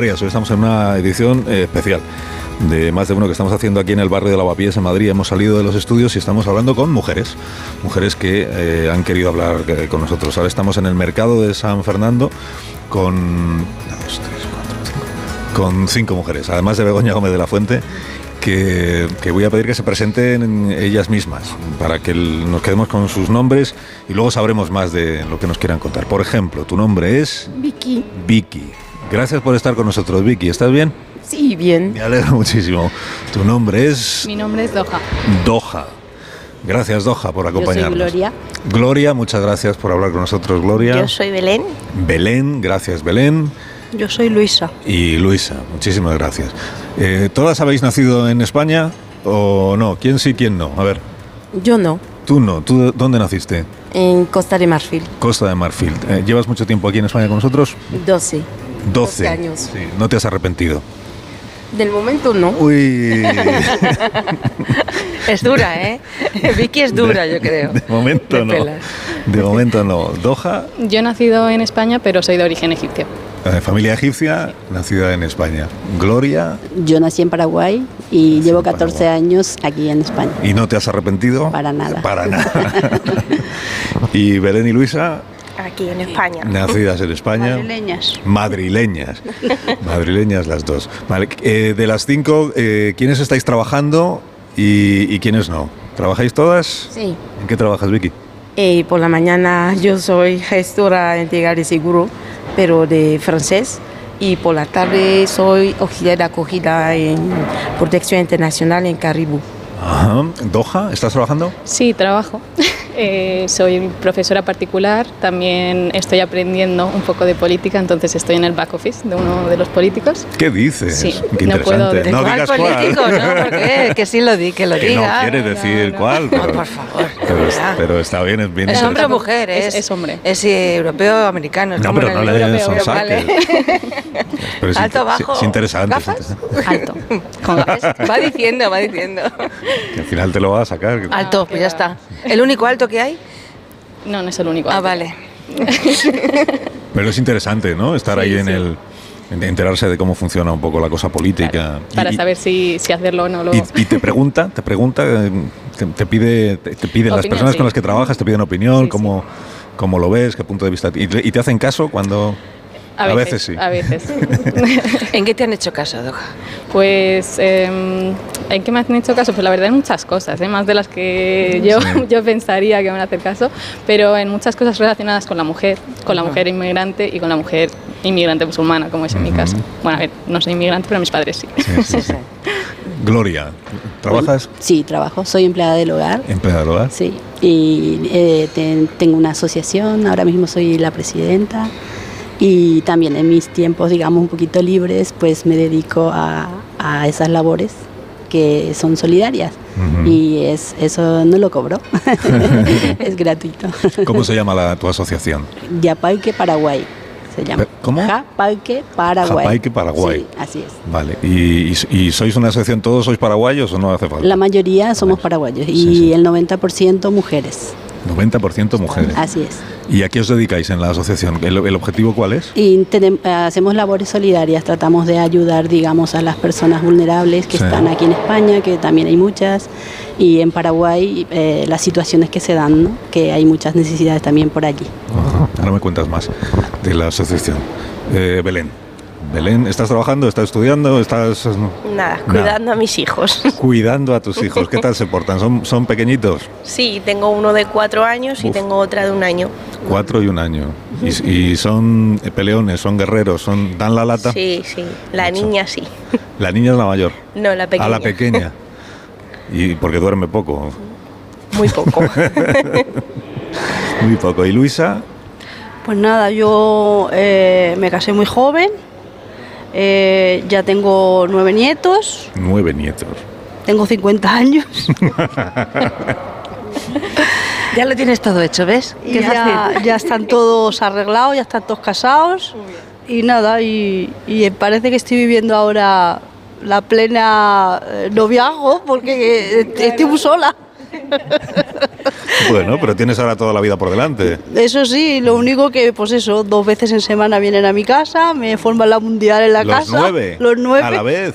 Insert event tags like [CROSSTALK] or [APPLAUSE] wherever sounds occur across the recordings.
Hoy estamos en una edición eh, especial de más de uno que estamos haciendo aquí en el barrio de Lavapiés en Madrid. Hemos salido de los estudios y estamos hablando con mujeres, mujeres que eh, han querido hablar eh, con nosotros. Ahora estamos en el mercado de San Fernando con con cinco mujeres, además de Begoña Gómez de la Fuente. Que, que, voy a pedir que se presenten ellas mismas para que nos quedemos con sus nombres y luego sabremos más de lo que nos quieran contar. Por ejemplo, tu nombre es Vicky. Vicky. Gracias por estar con nosotros, Vicky. ¿Estás bien? Sí, bien. Me alegro muchísimo. Tu nombre es... Mi nombre es Doha. Doha. Gracias, Doha, por acompañarnos. Yo soy Gloria. Gloria, muchas gracias por hablar con nosotros, Gloria. Yo soy Belén. Belén, gracias, Belén. Yo soy Luisa. Y Luisa, muchísimas gracias. Eh, ¿Todas habéis nacido en España o no? ¿Quién sí, quién no? A ver. Yo no. Tú no. ¿Tú dónde naciste? En Costa de Marfil. Costa de Marfil. Eh, ¿Llevas mucho tiempo aquí en España con nosotros? 12. 12 años. Sí. ¿No te has arrepentido? Del momento no. Uy. [LAUGHS] es dura, ¿eh? [LAUGHS] Vicky es dura, de, yo creo. De momento de no. Pelas. De momento no. Doha. Yo he nacido en España, pero soy de origen egipcio. Eh, familia egipcia, nacida en España. Gloria. Yo nací en Paraguay y nací llevo 14 Paraguay. años aquí en España. ¿Y no te has arrepentido? Para nada. Para nada. [LAUGHS] y Belén y Luisa. Aquí en España. Nacidas en España. Madrileñas. Madrileñas. [LAUGHS] Madrileñas las dos. Vale. Eh, de las cinco, eh, ¿quiénes estáis trabajando y, y, quiénes no? ¿Trabajáis todas? Sí. ¿En qué trabajas, Vicky? Eh, por la mañana yo soy gestora integral de seguro, pero de francés. Y por la tarde soy auxiliar de acogida en protección internacional en Caribú. Ajá. ¿Doha? ¿Estás trabajando? Sí, trabajo. [LAUGHS] Eh, soy profesora particular, también estoy aprendiendo un poco de política, entonces estoy en el back office de uno de los políticos. ¿Qué dices? Sí, Qué no puedo interesante. ¿De no cuál digas político? cuál. ¿no? Que sí lo di, que lo Que diga. no quiere decir no. cuál, pero, Oh, por favor. pero, pero está bien, es bien ¿Es hombre o mujer? Es- Es, es hombre. Es eh, europeo o americano. es No, como pero no le europeo, son vale. [LAUGHS] Pero es, Alto, bajo, es interesante. es ¿gafas? interesante. Alto. Con gafas. [LAUGHS] Va diciendo, va diciendo. Que al final te lo va a sacar. Alto, pues ya está. ¿El único alto que hay? No, no es el único. Ah, vale. [LAUGHS] Pero es interesante, ¿no? Estar Sí, ahí en sí. el. en enterarse de cómo funciona un poco la cosa política. Para Y- saber si, si hacerlo o no. Luego. Y, y te pregunta, te pregunta, te, te pide, te, te piden las personas sí. con las que trabajas, te piden opinión, Sí, sí. cómo, cómo lo ves, qué punto de vista. Y te hacen caso cuando. A a veces, veces sí. A veces. [LAUGHS] ¿En qué te han hecho caso, Doja? Pues, eh, ¿en qué me han hecho caso? Pues la verdad en muchas cosas, ¿eh? más de las que yo, Sí. [LAUGHS] yo pensaría que me van a hacer caso, pero en muchas cosas relacionadas con la mujer, con la mujer inmigrante y con la mujer inmigrante musulmana, como es en mi Ujú. caso. Bueno, a ver, no soy inmigrante, pero mis padres sí. Sí, sí, sí. Gloria, ¿trabajas? Sí, trabajo, soy empleada del hogar. Empleada del hogar. Sí, y eh, te- tengo una asociación, ahora mismo soy la presidenta y también en mis tiempos, digamos, un poquito libres, pues me dedico a, a esas labores que son solidarias Ujú. y es, eso no lo cobro, [LAUGHS] [LAUGHS] es gratuito. ¿Cómo se llama la, tu asociación? Yapalque Paraguay se llama. ¿cómo? Japalque Paraguay. Japalque Paraguay. Sí, así es. Vale. ¿Y, y, y sois una asociación, todos sois paraguayos o no hace falta? La mayoría somos paraguayos y Sí, sí. el 90% mujeres. 90% mujeres. Así es. ¿Y a qué os dedicáis en la asociación? ¿El, el objetivo cuál es? Y tenem- eh, hacemos labores solidarias, tratamos de ayudar, digamos, a las personas vulnerables que Sí. están aquí en España, que también hay muchas, y en Paraguay eh, las situaciones que se dan, ¿no? que hay muchas necesidades también por allí. Ajá. Ahora me cuentas más de la asociación. Eh, Belén. Belén, ¿estás trabajando? ¿Estás estudiando? ¿Estás? Nada, cuidando a mis hijos. [LAUGHS] cuidando a tus hijos? ¿Qué tal se portan? ¿Son, son pequeñitos? Sí, tengo uno de cuatro años y tengo otra de un año. Cuatro y un año. Y, y son peleones, son guerreros, son dan la lata. Sí, sí. La niña sí. La niña es la mayor. No, la pequeña. A la pequeña. [LAUGHS] Y porque duerme poco. Muy poco. [LAUGHS] Muy poco. ¿Y Luisa? Pues nada, yo eh, me casé muy joven, eh, ya tengo nueve nietos, Nueve nietos. tengo 50 años [LAUGHS] ya lo tienes todo hecho, ¿ves? Qué ya, fácil. ya están todos arreglados, ya están todos casados y nada, y, y parece que estoy viviendo ahora la plena eh, noviazgo porque eh, estoy muy sola. Bueno, pero tienes ahora toda la vida por delante. Eso sí, lo único que, pues eso, dos veces en semana vienen a mi casa, me forman la mundial en la Los casa. nueve. Los nueve. A la vez.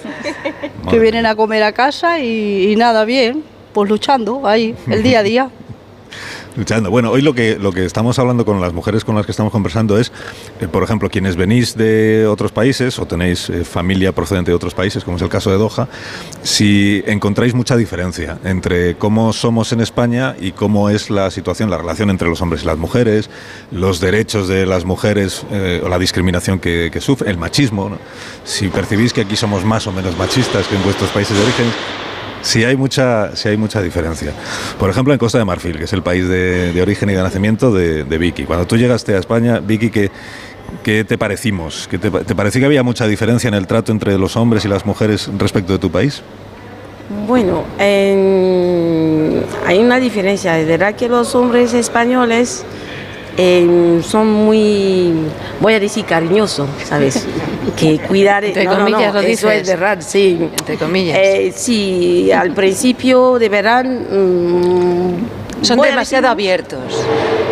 Que vienen a comer a casa y, y nada, bien. Pues luchando ahí, el día a día. Luchando. Bueno, hoy lo que, lo que estamos hablando con las mujeres con las que estamos conversando es, eh, por ejemplo, quienes venís de otros países o tenéis eh, familia procedente de otros países, como es el caso de Doha, si encontráis mucha diferencia entre cómo somos en España y cómo es la situación, la relación entre los hombres y las mujeres, los derechos de las mujeres eh, o la discriminación que, que sufren, el machismo. Si percibís que aquí somos más o menos machistas que en vuestros países de origen, Sí hay, mucha, sí hay mucha diferencia. Por ejemplo, en Costa de Marfil, que es el país de, de origen y de nacimiento de, de Vicky. Cuando tú llegaste a España, Vicky, ¿qué, qué te parecimos? ¿Qué te, ¿Te pareció que había mucha diferencia en el trato entre los hombres y las mujeres respecto de tu país? Bueno, en- hay una diferencia. Es verdad que los hombres españoles eh, son muy, voy a decir, cariñosos, ¿sabes? Que cuidar... Entre no, no, no, comillas lo Eso es verdad, sí. Entre comillas. Eh, sí, al principio de verano... mm, Son demasiado decir- abiertos.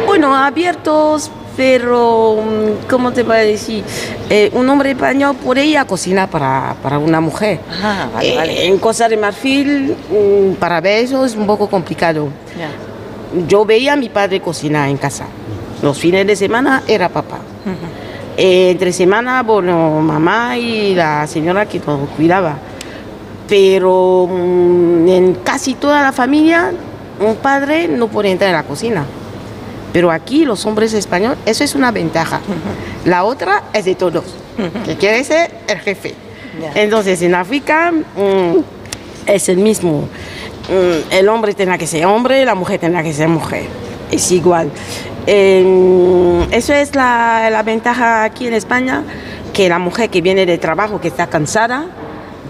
Bueno, abiertos, pero mm, ¿cómo te voy a decir? Eh, un hombre español puede ir a cocinar para, para una mujer. Ah, vale, Eh, vale. En Costa de Marfil, mm, para eso es un poco complicado. Ya. Yo veía a mi padre cocinar en casa. Los fines de semana era papá. Eh, entre semana, bueno, mamá y la señora que nos cuidaba. Pero mm, en casi toda la familia, un padre no puede entrar en la cocina. Pero aquí los hombres españoles, eso es una ventaja. La otra es de todos, que quiere ser el jefe. Entonces en África mm, es el mismo. Mm, el hombre tendrá que ser hombre, la mujer tendrá que ser mujer. Es igual. Eh, eso es la, la ventaja aquí en España, que la mujer que viene de trabajo, que está cansada,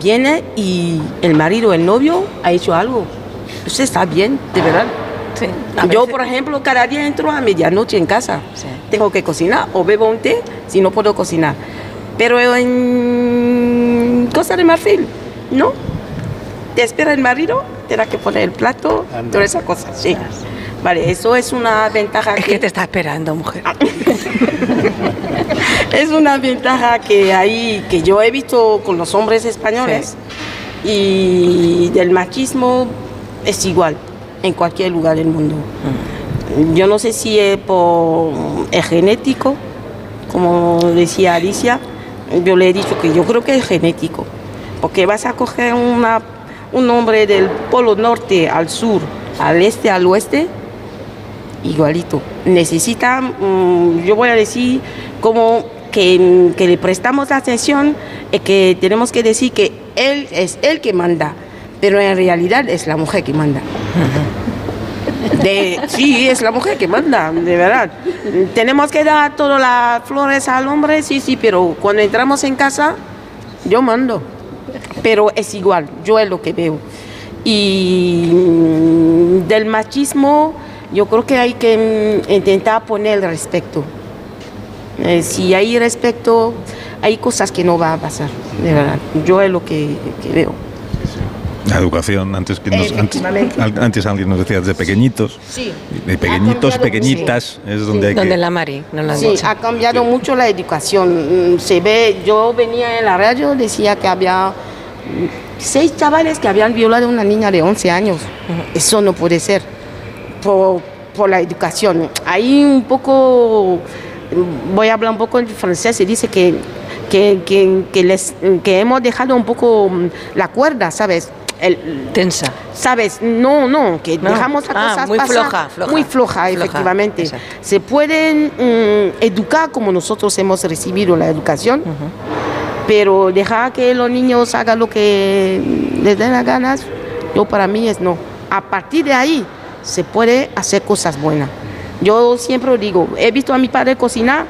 viene y el marido, el novio, ha hecho algo. Eso está bien, de verdad. Sí. Yo, por ejemplo, cada día entro a medianoche en casa. Sí. Tengo que cocinar o bebo un té si no puedo cocinar. Pero en Costa de Marfil, ¿no? Te espera el marido, tendrá que poner el plato, todas esas cosas. Sí. Vale, eso es una ventaja Es que te está esperando, mujer. [LAUGHS] es una ventaja que hay, que yo he visto con los hombres españoles y del machismo es igual en cualquier lugar del mundo. Yo no sé si es por es genético, como decía Alicia, yo le he dicho que yo creo que es genético, porque vas a coger una, un hombre del polo norte al sur, al este, al oeste, igualito. Necesita, mm, yo voy a decir, como que, que le prestamos atención y que tenemos que decir que él es el que manda, pero en realidad es la mujer que manda. [LAUGHS] De, sí, es la mujer que manda, de verdad. Tenemos que dar todas las flores al hombre, sí, sí, pero cuando entramos en casa, yo mando. Pero es igual, yo es lo que veo. Y mm, del machismo, yo creo que hay que mm, intentar poner el respeto. Eh, si hay respeto, hay cosas que no va a pasar, de verdad. Yo es lo que, que veo. La educación, antes, que nos, antes, antes alguien nos decía de pequeñitos, Sí. de pequeñitos, pequeñitas, es donde hay Donde que... la Mari, no han Sí, dicho. ha cambiado mucho la educación. Mm, Se ve, yo venía en la radio, decía que había mm, seis chavales que habían violado a una niña de 11 años. Eso no puede ser por, por la educación. Ahí un poco, voy a hablar un poco en francés, se dice que, que, que, que les, que hemos dejado un poco mm, la cuerda, ¿sabes? El, Tensa. ¿Sabes? No, no, que No. dejamos las Ah, cosas muy pasar. floja, floja. Muy floja, Floja, efectivamente. exacto. Se pueden mm, educar como nosotros hemos recibido la educación, pero dejar que los niños hagan lo que les den las ganas, yo para mí es no. A partir de ahí se puede hacer cosas buenas. Yo siempre digo, he visto a mi padre cocinar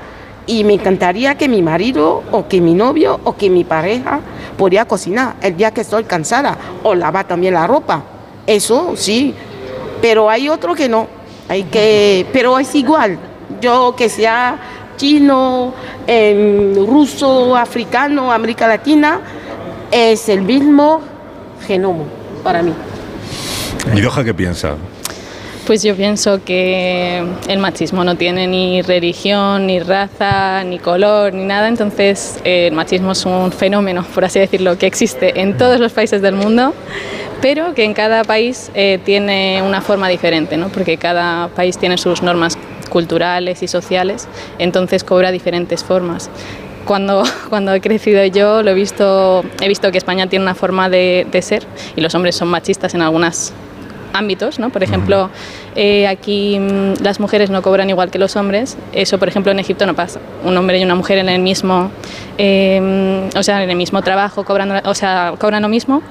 y me encantaría que mi marido o que mi novio o que mi pareja podía cocinar el día que estoy cansada o lavar también la ropa. Eso sí, pero hay otro que no. Hay que, pero es igual. Yo que sea chino, em, ruso, africano, América Latina, es el mismo genoma para mí. ¿Y Doha qué piensa? Pues yo pienso que el machismo no tiene ni religión, ni raza, ni color, ni nada. Entonces eh, el machismo es un fenómeno, por así decirlo, que existe en todos los países del mundo, pero que en cada país eh, tiene una forma diferente, ¿no? porque cada país tiene sus normas culturales y sociales, entonces cobra diferentes formas. Cuando, [LAUGHS] cuando he crecido yo lo he visto, he visto que España tiene una forma de, de ser y los hombres son machistas en algunas ámbitos, ¿no? Por ejemplo, eh, aquí mm, las mujeres no cobran igual que los hombres. Eso, por ejemplo, en Egipto no pasa. Un hombre y una mujer en el mismo, eh, o sea, en el mismo trabajo cobran, o sea, cobran lo mismo.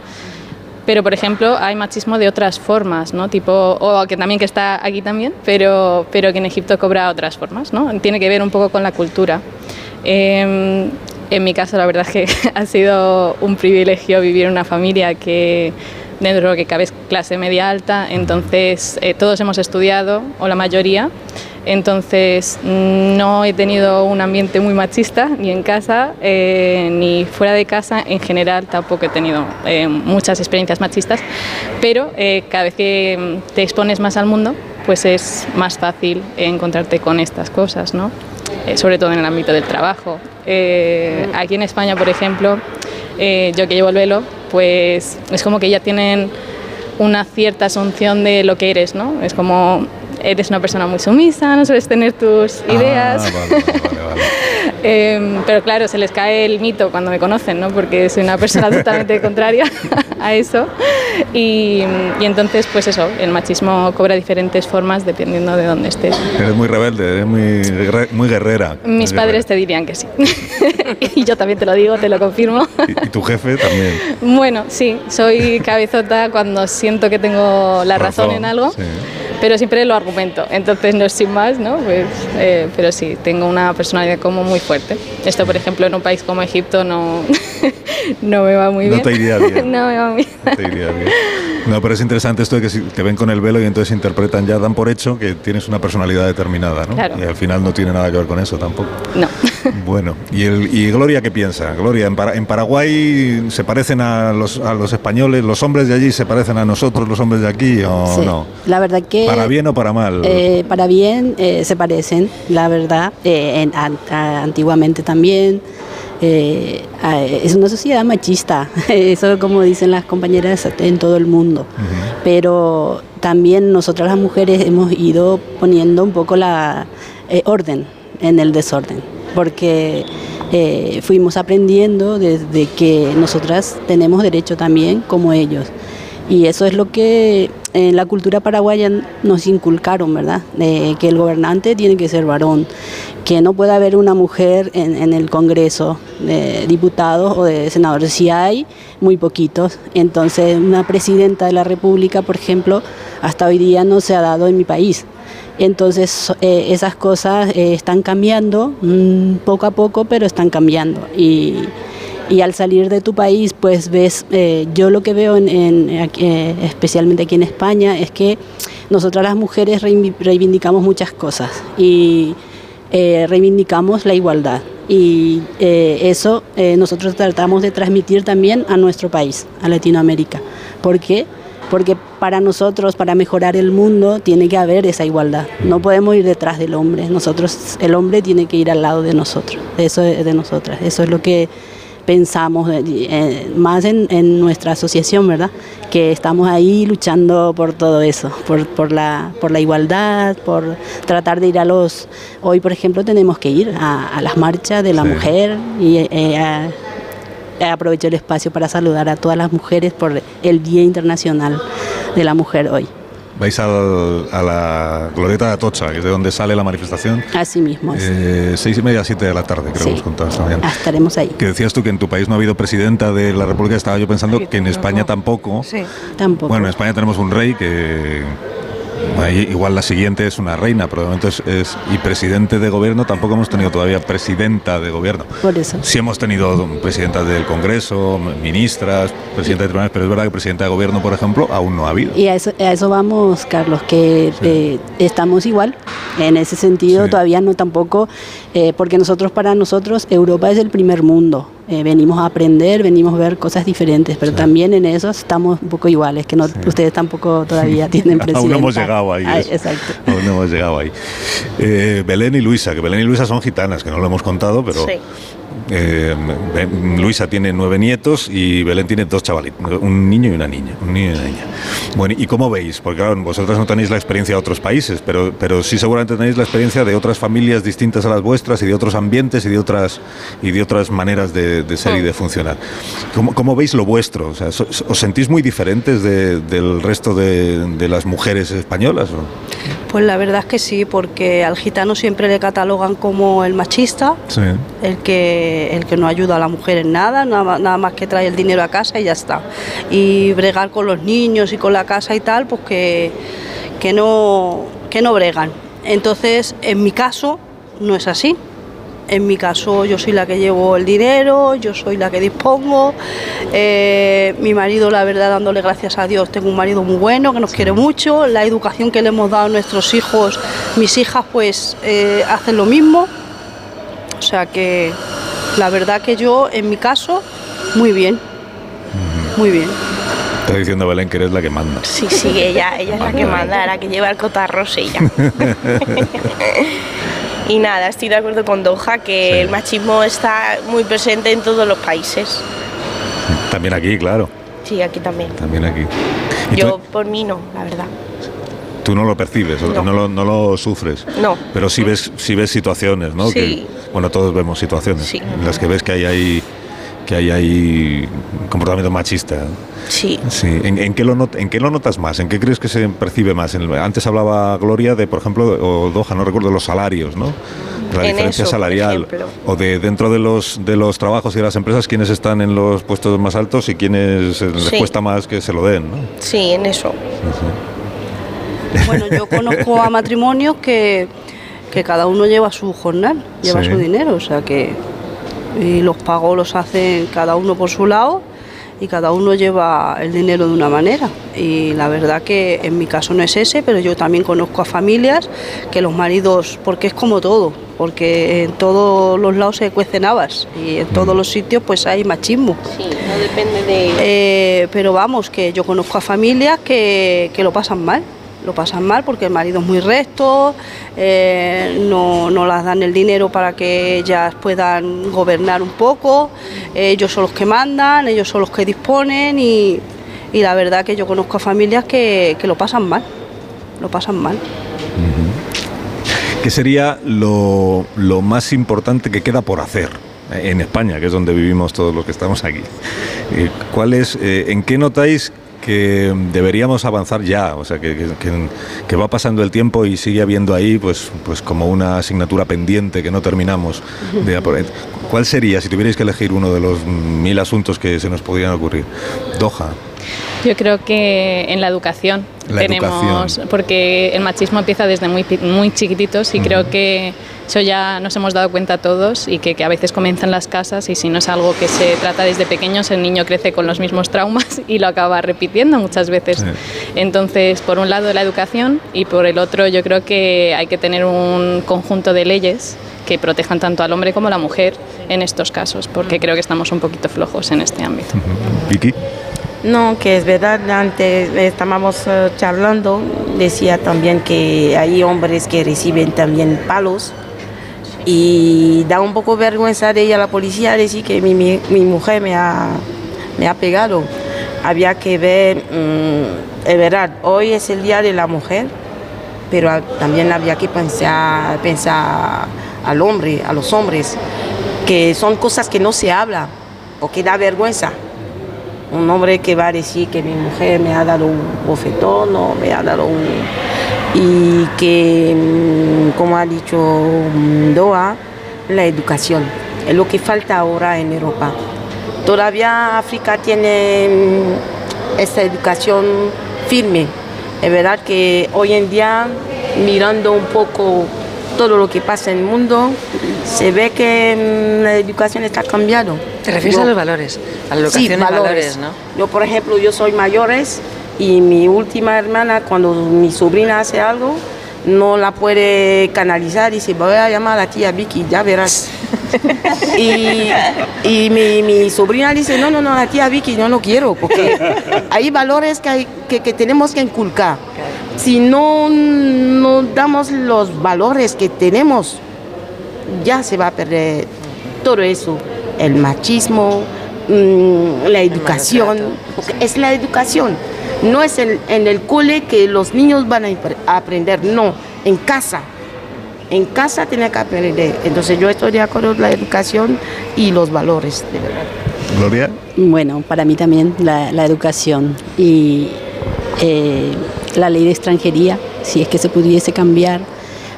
Pero, por ejemplo, hay machismo de otras formas, ¿no? Tipo, o que también que está aquí también, pero, pero que en Egipto cobra otras formas, ¿no? Tiene que ver un poco con la cultura. Eh, en mi caso, la verdad es que [LAUGHS] ha sido un privilegio vivir en una familia que dentro de lo que cabe es clase media alta, entonces eh, todos hemos estudiado, o la mayoría, entonces no he tenido un ambiente muy machista, ni en casa, eh, ni fuera de casa, en general tampoco he tenido eh, muchas experiencias machistas, pero cada vez que te expones más al mundo, pues es más fácil encontrarte con estas cosas, ¿no? Sobre todo en el ámbito del trabajo. Aquí en España, por ejemplo, yo que llevo el velo, pues es como que ya tienen una cierta asunción de lo que eres, ¿no? Es como eres una persona muy sumisa, no sueles tener tus ideas. Ah, vale, vale, vale. Eh, [LAUGHS] pero claro, se les cae el mito cuando me conocen, ¿no? Porque soy una persona [LAUGHS] totalmente contraria a eso. Y, y entonces, pues eso, el machismo cobra diferentes formas dependiendo de dónde estés. Eres muy rebelde, eres muy, muy guerrera. Mis Muy padres te dirían que sí. [LAUGHS] y yo también te lo digo, te lo confirmo. Y, y tu jefe también. bueno, sí, soy cabezota cuando siento que tengo la razón, en algo. sí. Pero siempre lo argumento, entonces no es sin más, ¿no? Pues, eh, pero sí, tengo una personalidad como muy fuerte. Esto, por ejemplo, en un país como Egipto no, [LAUGHS] no me va muy No bien. te iría bien. [LAUGHS] no me va bien. No te iría bien. No, pero es interesante esto de que si te ven con el velo y entonces interpretan, ya dan por hecho que tienes una personalidad determinada, ¿no? Claro. Y al final no tiene nada que ver con eso tampoco. No. [LAUGHS] Bueno, ¿y, el, y Gloria qué piensa? Gloria, ¿en, Para- en Paraguay se parecen a los, a los españoles? ¿Los hombres de allí se parecen a nosotros, los hombres de aquí, o Sí, no? La verdad que... ¿Para bien o para mal? Eh, para bien eh, se parecen, la verdad, eh, en- an- a- antiguamente también. eh, es una sociedad machista, [LAUGHS] eso como dicen las compañeras en todo el mundo. Pero también nosotras las mujeres hemos ido poniendo un poco la eh, orden en el desorden, porque eh, fuimos aprendiendo desde que nosotras tenemos derecho también como ellos. Y eso es lo que en la cultura paraguaya nos inculcaron, ¿verdad? Que el gobernante tiene que ser varón, que no puede haber una mujer en, en el Congreso de diputados o de senadores. Si hay, muy poquitos. Entonces, una presidenta de la República, por ejemplo, hasta hoy día no se ha dado en mi país. Entonces, eh, esas cosas eh, están cambiando mm, poco a poco, pero están cambiando. Y, al salir de tu país, pues ves, eh, yo lo que veo, en, en- eh, especialmente aquí en España, es que nosotras las mujeres reivi- reivindicamos muchas cosas y reivindicamos la igualdad. Y eso nosotros tratamos de transmitir también a nuestro país, a Latinoamérica. ¿Por qué? Porque para nosotros, para mejorar el mundo, tiene que haber esa igualdad. No podemos ir detrás del hombre. Nosotros, el hombre tiene que ir al lado de nosotros. Eso es de nosotras. Eso es lo que pensamos eh, eh, más en, en nuestra asociación, ¿verdad? Que estamos ahí luchando por todo eso, por, por, la, por la igualdad, por tratar de ir a los... Hoy, por ejemplo, tenemos que ir a, a las marchas de la Sí. mujer y eh, a- aprovecho el espacio para saludar a todas las mujeres por el Día Internacional de la Mujer hoy. Vais al- a la Glorieta de Atocha, que es de donde sale la manifestación. Así mismo. Eh, seis y media, siete de la tarde, creo Sí. que os contabas también. Ah, Estaremos ahí. Que decías tú que en tu país no ha habido presidenta de la República, estaba yo pensando que en España tampoco. Sí. Tampoco. Bueno, en España tenemos un rey que ahí igual la siguiente es una reina, pero de momento es, es- y presidente de gobierno tampoco hemos tenido todavía presidenta de gobierno. Por eso. Sí hemos tenido presidentas del Congreso, ministras, presidenta de tribunales, pero es verdad que presidenta de gobierno, por ejemplo, aún no ha habido. Y a eso, a eso vamos, Carlos, que Sí. eh, estamos igual. En ese sentido, Sí. todavía no tampoco, eh, porque nosotros, para nosotros, Europa es el primer mundo. Eh, venimos a aprender, venimos a ver cosas diferentes, pero también en eso estamos un poco iguales, que no, ustedes tampoco todavía [LAUGHS] tienen presidenta. Aún no hemos llegado ahí. Ay, exacto. Aún no hemos llegado ahí. Eh, Belén y Luisa, que Belén y Luisa son gitanas, que no lo hemos contado, pero Sí. Eh, Luisa tiene nueve nietos y Belén tiene dos chavalitos, un niño y una niña. Un niño y una niña. Bueno, ¿y cómo veis? Porque claro, vosotras no tenéis la experiencia de otros países, pero, pero sí seguramente tenéis la experiencia de otras familias distintas a las vuestras y de otros ambientes y de otras, y de otras maneras de, de ser y de funcionar. ¿Cómo, cómo veis lo vuestro? O sea, ¿Os sentís muy diferentes de- del resto de, de las mujeres españolas? o? Pues la verdad es que sí, porque al gitano siempre le catalogan como el machista, Sí. el que, el que no ayuda a la mujer en nada, nada, nada más que trae el dinero a casa y ya está. Y bregar con los niños y con la casa y tal, pues que, que, no, que no bregan. Entonces, en mi caso, no es así. En mi caso, yo soy la que llevo el dinero, yo soy la que dispongo. Eh, mi marido, la verdad, dándole gracias a Dios, tengo un marido muy bueno, que nos quiere mucho. La educación que le hemos dado a nuestros hijos, mis hijas, pues eh, hacen lo mismo. O sea que la verdad que yo, en mi caso, muy bien. Muy bien. Está diciendo Belén que eres la que manda. Sí, sí, ella, ella es la que manda, la que lleva el cotarro, es [LAUGHS] ella. Y nada, estoy de acuerdo con Doha que Sí. el machismo está muy presente en todos los países. También aquí, claro. Sí, aquí también. También aquí. ¿Y Yo tú, por mí no, la verdad. tú no lo percibes, No. no, lo, no lo sufres. No. Pero sí ves, sí ves situaciones, ¿no? Sí. Que, bueno, todos vemos situaciones Sí. en las que ves que hay ahí que hay ahí comportamiento machista. Sí. Sí. ¿En, en qué lo not- ¿En qué lo notas más? ¿En qué crees que se percibe más? En el- antes hablaba Gloria de, por ejemplo, o Doha, no recuerdo, los salarios, ¿no? La En diferencia eso, salarial. O de dentro de los, de los trabajos y de las empresas, quiénes están en los puestos más altos y quiénes les Sí. cuesta más que se lo den, ¿no? Sí, en eso. Bueno, yo conozco a [LAUGHS] matrimonios que, que cada uno lleva su jornal, lleva Sí. su dinero, o sea que y los pagos los hacen cada uno por su lado y cada uno lleva el dinero de una manera. Y la verdad que en mi caso no es ese, pero yo también conozco a familias que los maridos, porque es como todo, porque en todos los lados se cuecen habas y en todos los sitios pues hay machismo. Sí, no depende de... Eh, pero vamos, que yo conozco a familias que, que lo pasan mal. Lo pasan mal porque el marido es muy recto, eh, no, no las dan el dinero para que ellas puedan gobernar un poco, ellos son los que mandan, ellos son los que disponen y, y la verdad que yo conozco a familias que, que lo pasan mal, lo pasan mal. ¿Qué sería lo, lo más importante que queda por hacer en España, que es donde vivimos todos los que estamos aquí? Eh, ¿Cuál es, eh, ¿En qué notáis que deberíamos avanzar ya? O sea, que, que- que- va pasando el tiempo y sigue habiendo ahí pues, pues como una asignatura pendiente que no terminamos. de [LAUGHS] ¿Cuál sería, si tuvierais que elegir uno de los mil asuntos que se nos podrían ocurrir? Doha. Yo creo que en la educación La tenemos, educación. porque el machismo empieza desde muy, pi- muy chiquititos y creo que eso ya nos hemos dado cuenta todos y que, que a veces comienza en las casas y si no es algo que se trata desde pequeños, el niño crece con los mismos traumas [LAUGHS] y lo acaba repitiendo muchas veces. Sí. Entonces, por un lado la educación y por el otro yo creo que hay que tener un conjunto de leyes que protejan tanto al hombre como a la mujer en estos casos, porque creo que estamos un poquito flojos en este ámbito. Vicky. No, que es verdad, antes estábamos eh, charlando, decía también que hay hombres que reciben también palos y da un poco vergüenza de ir a la policía decir que mi, mi- mi mujer me ha, me ha pegado. Había que ver, mm, es verdad, hoy es el Día de la Mujer, pero también había que pensar, pensar al hombre, a los hombres, que son cosas que no se habla o que da vergüenza un hombre que va a decir que mi mujer me ha dado un bofetón o me ha dado un... Y que, mm, como ha dicho mm, Doha, la educación es lo que falta ahora en Europa. Todavía África tiene mm, esta educación firme. Es verdad que hoy en día, mirando un poco todo lo que pasa en el mundo, se ve que la educación está cambiando. Te refieres Yo- a los valores, a la Sí, educación en valores, ¿no? Yo, por ejemplo, yo soy mayores y mi última hermana, cuando mi sobrina hace algo, no la puede canalizar y dice, voy a llamar a la tía Vicky, ya verás. [LAUGHS] Y, y mi, mi sobrina dice, no, no, no, la tía Vicky yo no quiero, porque hay valores que, hay, que, que tenemos que inculcar. Si no, no damos los valores que tenemos, ya se va a perder todo eso. El machismo, mm, la educación, es la educación. No es en el cole que los niños van a aprender, no, en casa. En casa tiene que aprender. Entonces yo estoy de acuerdo con la educación y los valores, de verdad. Gloria. Bueno, para mí también la, la educación y eh, la ley de extranjería, si es que se pudiese cambiar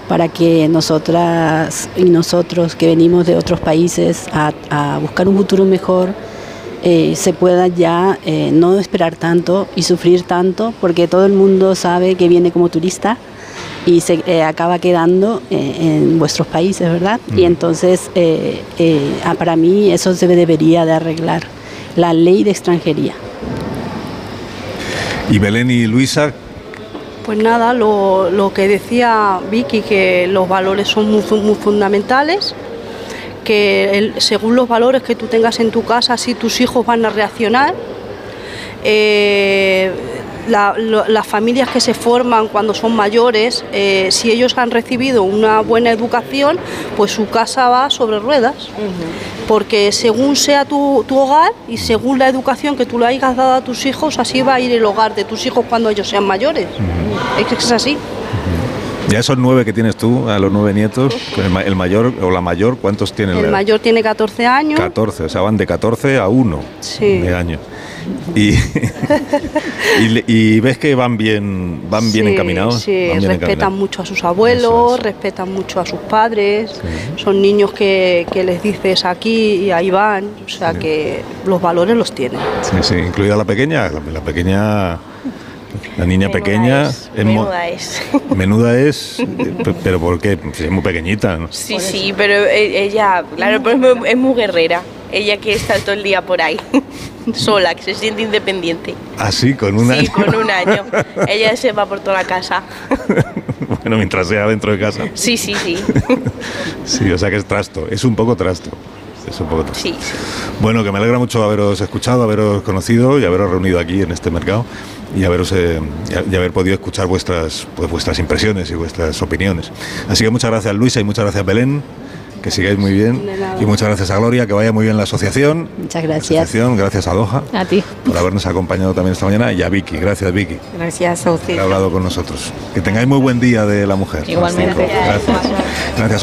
para que nosotras y nosotros que venimos de otros países a, a buscar un futuro mejor, eh, se pueda ya eh, no esperar tanto y sufrir tanto, porque todo el mundo sabe que viene como turista y se eh, acaba quedando eh, en vuestros países, ¿verdad? Y entonces, eh, eh, ah, para mí eso se debería de arreglar, la ley de extranjería. Y Belén y Luisa, Pues nada, lo, lo que decía Vicky, que los valores son muy fundamentales, que el- según los valores que tú tengas en tu casa, así tus hijos van a reaccionar. Eh, la- lo- las familias que se forman cuando son mayores, eh, si ellos han recibido una buena educación, pues su casa va sobre ruedas. Porque según sea tu, tu hogar y según la educación que tú le hayas dado a tus hijos, así va a ir el hogar de tus hijos cuando ellos sean mayores. Es así. Ya esos nueve que tienes tú, a los nueve nietos, el, ma- el mayor o la mayor, ¿cuántos tienen? El mayor tiene 14 años. 14, o sea, van de 14 a 1 Sí. de año. Y, [LAUGHS] y, le- y ves que van bien, van bien Sí, encaminados. Sí, bien respetan encaminados. mucho a sus abuelos, es. respetan mucho a sus padres. Son niños que, que les dices aquí y ahí van. O sea que los valores los tienen. Sí, sí, incluida la pequeña, la, la pequeña, la niña Menuda pequeña. es, menuda es. [LAUGHS] menuda es, eh, pe- pero ¿por qué? Sí, Es muy pequeñita. ¿no? Sí, sí, pero e- ella, claro, pero es muy, guerrera. Ella quiere estar todo el día por ahí, [LAUGHS] sola, que se siente independiente. Así, con una. Sí, con un año. [LAUGHS] Ella se va por toda la casa. bueno, mientras sea dentro de casa. Sí, sí, sí. Sí, o sea que es trasto, es un poco trasto. Es un poco trasto. Sí, sí. Bueno, que me alegra mucho haberos escuchado, haberos conocido y haberos reunido aquí en este mercado y haberos eh, y- haber podido escuchar vuestras pues, vuestras impresiones y vuestras opiniones. Así que muchas gracias Luisa y muchas gracias Belén, que sigáis muy bien y muchas gracias a Gloria, que vaya muy bien la asociación. Muchas La gracias. asociación, gracias a Doha A ti. por habernos acompañado también esta mañana y a Vicky, gracias Vicky Gracias a por usted. haber hablado con nosotros. Que tengáis muy buen día de la mujer. Igualmente. Gracias. Gracias.